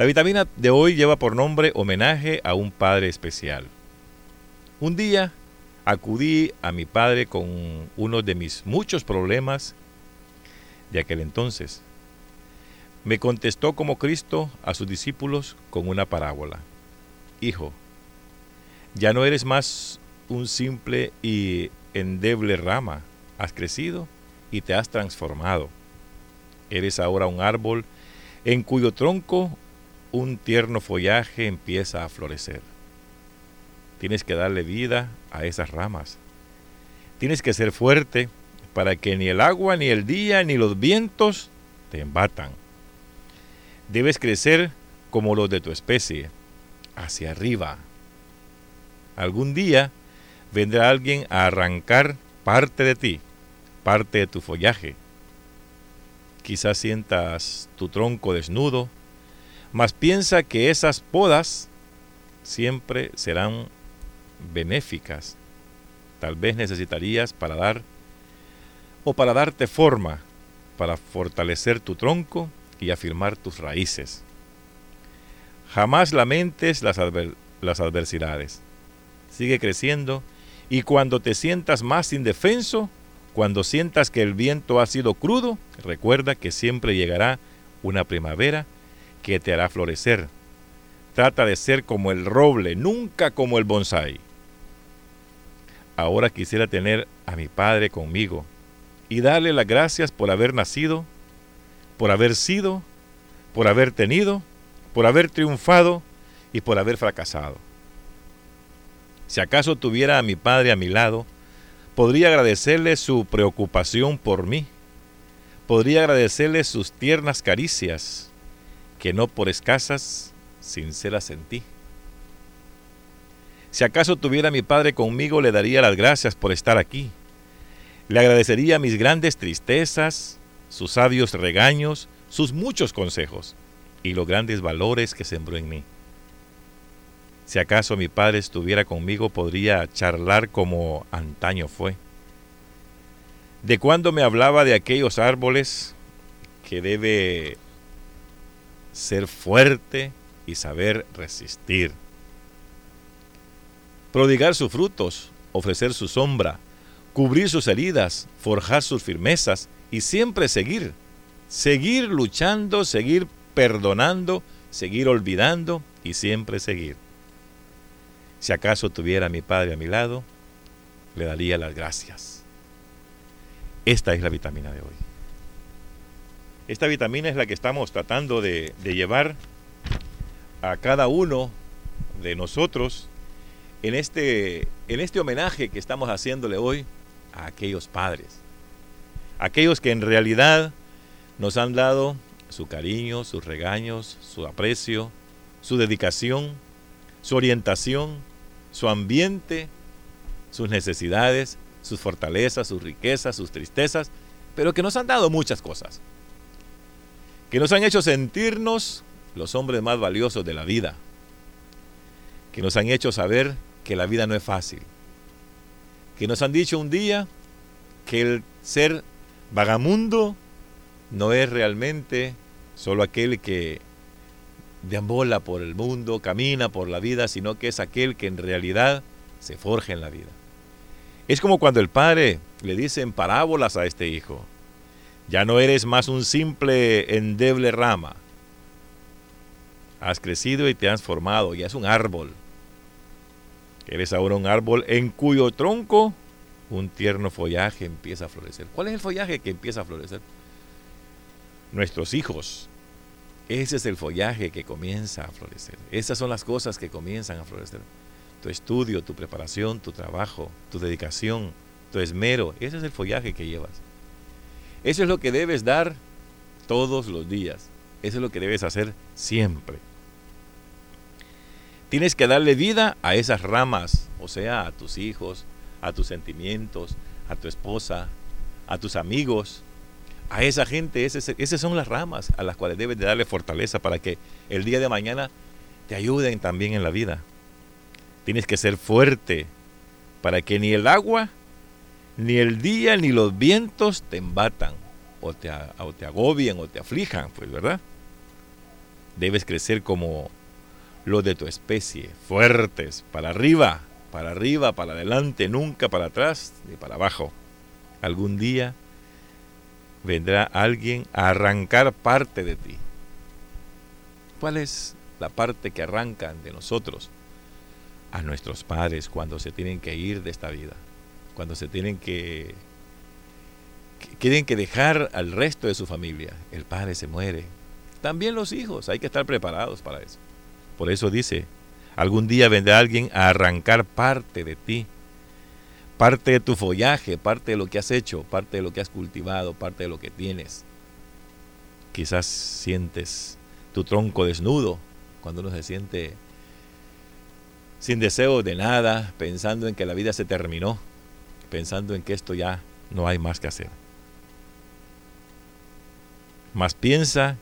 La vitamina de hoy lleva por nombre homenaje a un padre especial. Un día acudí a mi padre con uno de mis muchos problemas de aquel entonces. Me contestó como Cristo a sus discípulos con una parábola. Hijo, ya no eres más un simple y endeble rama, has crecido y te has transformado. Eres ahora un árbol en cuyo tronco un tierno follaje empieza a florecer. Tienes que darle vida a esas ramas. Tienes que ser fuerte para que ni el agua, ni el día, ni los vientos te embatan. Debes crecer como los de tu especie, hacia arriba. Algún día vendrá alguien a arrancar parte de ti, parte de tu follaje. Quizás sientas tu tronco desnudo, mas piensa que esas podas siempre serán benéficas. Tal vez necesitarías para dar o para darte forma, para fortalecer tu tronco y afirmar tus raíces. Jamás lamentes las, las adversidades. Sigue creciendo y cuando te sientas más indefenso, cuando sientas que el viento ha sido crudo, recuerda que siempre llegará una primavera que te hará florecer. Trata de ser como el roble, nunca como el bonsai. Ahora quisiera tener a mi Padre conmigo y darle las gracias por haber nacido, por haber sido, por haber tenido, por haber triunfado y por haber fracasado. Si acaso tuviera a mi Padre a mi lado, podría agradecerle su preocupación por mí, podría agradecerle sus tiernas caricias, que no por escasas, sinceras en ti. Si acaso tuviera mi Padre conmigo, le daría las gracias por estar aquí. Le agradecería mis grandes tristezas, sus sabios regaños, sus muchos consejos y los grandes valores que sembró en mí. Si acaso mi Padre estuviera conmigo, podría charlar como antaño fue. De cuando me hablaba de aquellos árboles que debe ser fuerte y saber resistir. Prodigar sus frutos, ofrecer su sombra, cubrir sus heridas, forjar sus firmezas y siempre seguir. Seguir luchando, seguir perdonando, seguir olvidando y siempre seguir. Si acaso tuviera a mi Padre a mi lado, le daría las gracias. Esta es la vitamina de hoy. Esta vitamina es la que estamos tratando de, llevar a cada uno de nosotros en este, en este homenaje que estamos haciéndole hoy a aquellos padres. Aquellos que en realidad nos han dado su cariño, sus regaños, su aprecio, su dedicación, su orientación, su ambiente, sus necesidades, sus fortalezas, sus riquezas, sus tristezas, pero que nos han dado muchas cosas que nos han hecho sentirnos los hombres más valiosos de la vida, que nos han hecho saber que la vida no es fácil, que nos han dicho un día que el ser vagamundo no es realmente solo aquel que deambola por el mundo, camina por la vida, sino que es aquel que en realidad se forja en la vida. Es como cuando el padre le dice en parábolas a este hijo, ya no eres más un simple endeble rama. Has crecido y te has formado, ya es un árbol. Eres ahora un árbol en cuyo tronco un tierno follaje empieza a florecer. ¿Cuál es el follaje que empieza a florecer? Nuestros hijos. Ese es el follaje que comienza a florecer. Esas son las cosas que comienzan a florecer. Tu estudio, tu preparación, tu trabajo, tu dedicación, tu esmero. Ese es el follaje que llevas. Eso es lo que debes dar todos los días. Eso es lo que debes hacer siempre. Tienes que darle vida a esas ramas, o sea, a tus hijos, a tus sentimientos, a tu esposa, a tus amigos, a esa gente. Esas, son las ramas a las cuales debes de darle fortaleza para que el día de mañana te ayuden también en la vida. Tienes que ser fuerte para que ni el agua ni el día ni los vientos te embatan o te, o te agobien o te aflijan, pues, ¿verdad? Debes crecer como los de tu especie, fuertes, para arriba, para arriba, para adelante, nunca para atrás ni para abajo. Algún día vendrá alguien a arrancar parte de ti. ¿Cuál es la parte que arrancan de nosotros? A nuestros padres cuando se tienen que ir de esta vida, cuando se tienen que, tienen que dejar al resto de su familia. El padre se muere. También los hijos, hay que estar preparados para eso. Por eso dice, algún día vendrá alguien a arrancar parte de ti parte de tu follaje, parte de lo que has hecho, parte de lo que has cultivado, parte de lo que tienes. Quizás sientes tu tronco desnudo cuando uno se siente sin deseo de nada, pensando en que la vida se terminó, pensando en que esto ya no hay más que hacer. Más piensa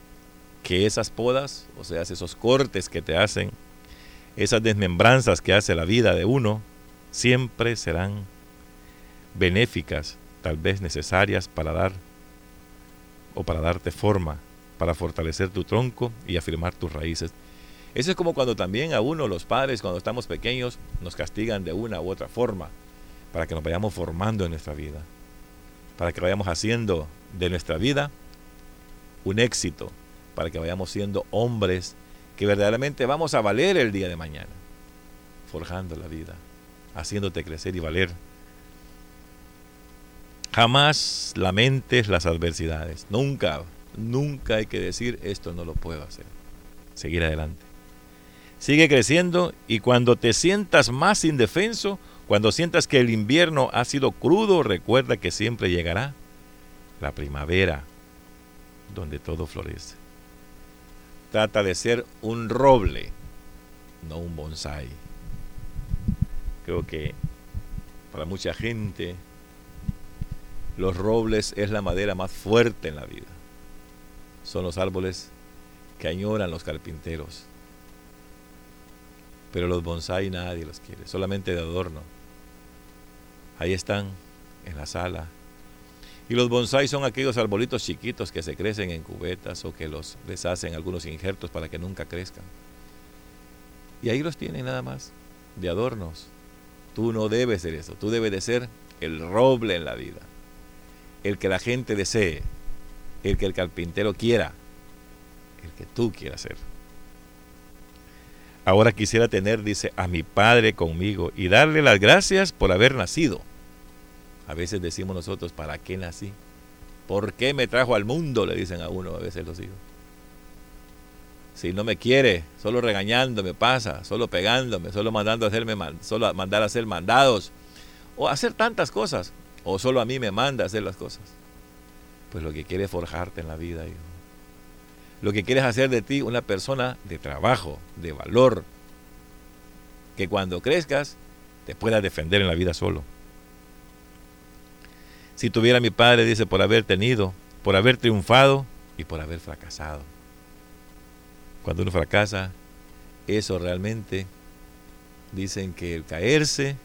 que esas podas, o sea, esos cortes que te hacen, esas desmembranzas que hace la vida de uno, siempre serán benéficas, tal vez necesarias para dar o para darte forma, para fortalecer tu tronco y afirmar tus raíces. Eso es como cuando también a uno, los padres, cuando estamos pequeños, nos castigan de una u otra forma, para que nos vayamos formando en nuestra vida, para que vayamos haciendo de nuestra vida un éxito, para que vayamos siendo hombres que verdaderamente vamos a valer el día de mañana, forjando la vida, haciéndote crecer y valer Jamás lamentes las adversidades. Nunca, nunca hay que decir esto no lo puedo hacer. Seguir adelante. Sigue creciendo y cuando te sientas más indefenso, cuando sientas que el invierno ha sido crudo, recuerda que siempre llegará la primavera donde todo florece. Trata de ser un roble, no un bonsai. Creo que para mucha gente los robles es la madera más fuerte en la vida. Son los árboles que añoran los carpinteros. Pero los bonsai nadie los quiere, solamente de adorno. Ahí están, en la sala. Y los bonsai son aquellos arbolitos chiquitos que se crecen en cubetas o que los deshacen algunos injertos para que nunca crezcan. Y ahí los tienen nada más, de adornos. Tú no debes ser eso, tú debes de ser el roble en la vida el que la gente desee, el que el carpintero quiera, el que tú quieras ser. Ahora quisiera tener, dice, a mi padre conmigo y darle las gracias por haber nacido. A veces decimos nosotros, ¿para qué nací? ¿Por qué me trajo al mundo? Le dicen a uno a veces los hijos. Si no me quiere, solo regañándome pasa, solo pegándome, solo mandando a hacerme, solo mandar a hacer mandados o hacer tantas cosas o solo a mí me manda a hacer las cosas. Pues lo que quiere es forjarte en la vida, hijo. Lo que quieres hacer de ti una persona de trabajo, de valor, que cuando crezcas te puedas defender en la vida solo. Si tuviera mi padre, dice, por haber tenido, por haber triunfado y por haber fracasado. Cuando uno fracasa, eso realmente dicen que el caerse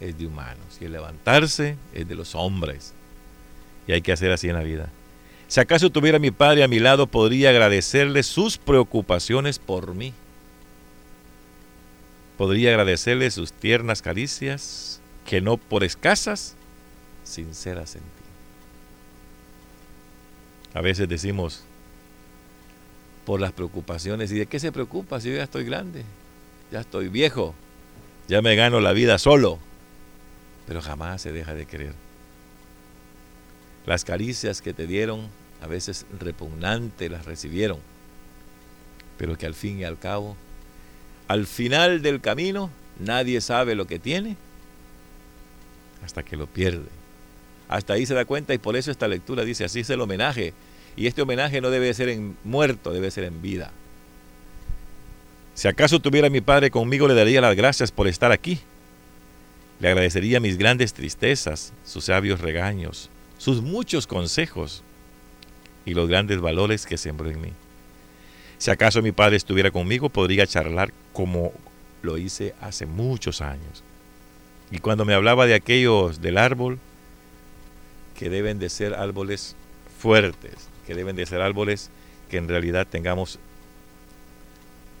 es de humanos y el levantarse es de los hombres. Y hay que hacer así en la vida. Si acaso tuviera mi padre a mi lado, podría agradecerle sus preocupaciones por mí. Podría agradecerle sus tiernas caricias, que no por escasas, sinceras en ti. A veces decimos, por las preocupaciones, ¿y de qué se preocupa si yo ya estoy grande? Ya estoy viejo, ya me gano la vida solo pero jamás se deja de querer. Las caricias que te dieron, a veces repugnante las recibieron, pero que al fin y al cabo, al final del camino, nadie sabe lo que tiene hasta que lo pierde. Hasta ahí se da cuenta y por eso esta lectura dice, así es el homenaje. Y este homenaje no debe ser en muerto, debe ser en vida. Si acaso tuviera mi padre conmigo, le daría las gracias por estar aquí le agradecería mis grandes tristezas, sus sabios regaños, sus muchos consejos y los grandes valores que sembró en mí. Si acaso mi padre estuviera conmigo, podría charlar como lo hice hace muchos años. Y cuando me hablaba de aquellos del árbol, que deben de ser árboles fuertes, que deben de ser árboles que en realidad tengamos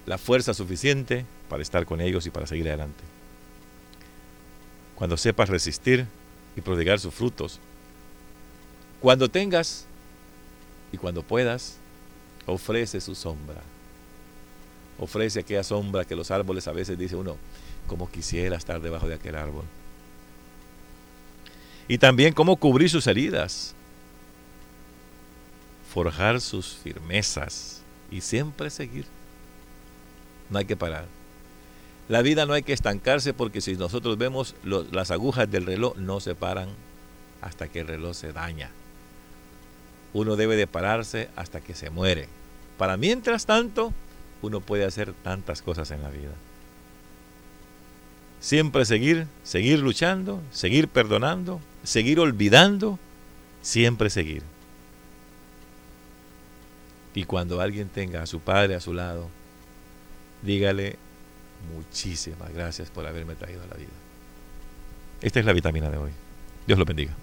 la fuerza suficiente para estar con ellos y para seguir adelante. Cuando sepas resistir y prodigar sus frutos, cuando tengas y cuando puedas, ofrece su sombra. Ofrece aquella sombra que los árboles a veces dice uno, como quisiera estar debajo de aquel árbol. Y también cómo cubrir sus heridas, forjar sus firmezas y siempre seguir. No hay que parar. La vida no hay que estancarse porque si nosotros vemos las agujas del reloj no se paran hasta que el reloj se daña. Uno debe de pararse hasta que se muere. Para mientras tanto, uno puede hacer tantas cosas en la vida. Siempre seguir, seguir luchando, seguir perdonando, seguir olvidando, siempre seguir. Y cuando alguien tenga a su padre a su lado, dígale muchísimas gracias por haberme traído a la vida. Esta es la vitamina de hoy. Dios lo bendiga.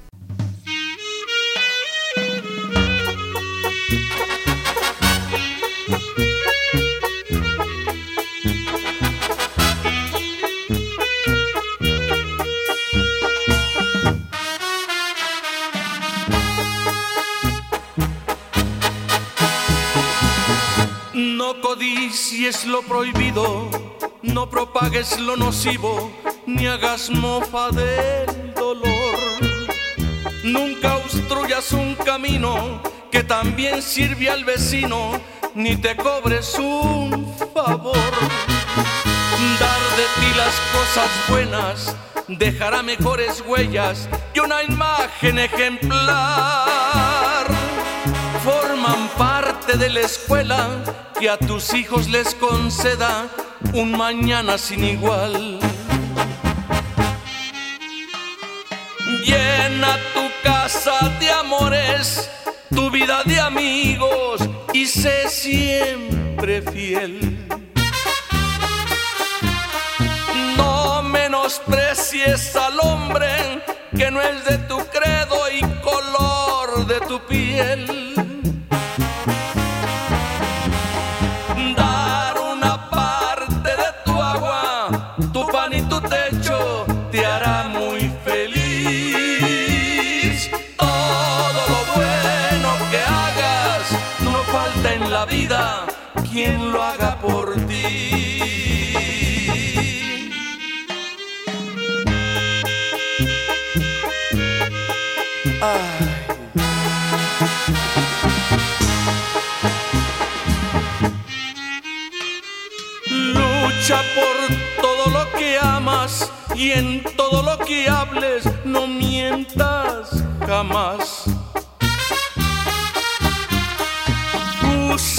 Es lo prohibido, no propagues lo nocivo, ni hagas mofa del dolor. Nunca obstruyas un camino que también sirve al vecino, ni te cobres un favor. Dar de ti las cosas buenas dejará mejores huellas y una imagen ejemplar. Forman parte de la escuela que a tus hijos les conceda un mañana sin igual. Llena tu casa de amores, tu vida de amigos y sé siempre fiel. No menosprecies al hombre que no es de tu credo y color de tu piel. Quien lo haga por ti. Lucha por todo lo que amas y en todo lo que hables no mientas jamás.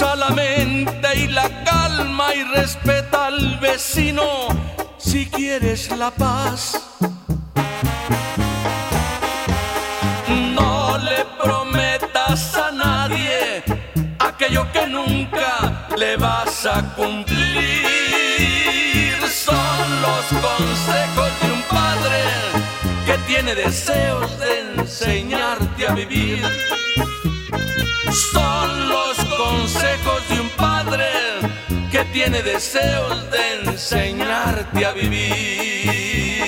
Usa la mente y la calma y respeta al vecino si quieres la paz. No le prometas a nadie aquello que nunca le vas a cumplir. Son los consejos de un padre que tiene deseos de enseñarte a vivir. Son los consejos de un padre que tiene deseos de enseñarte a vivir.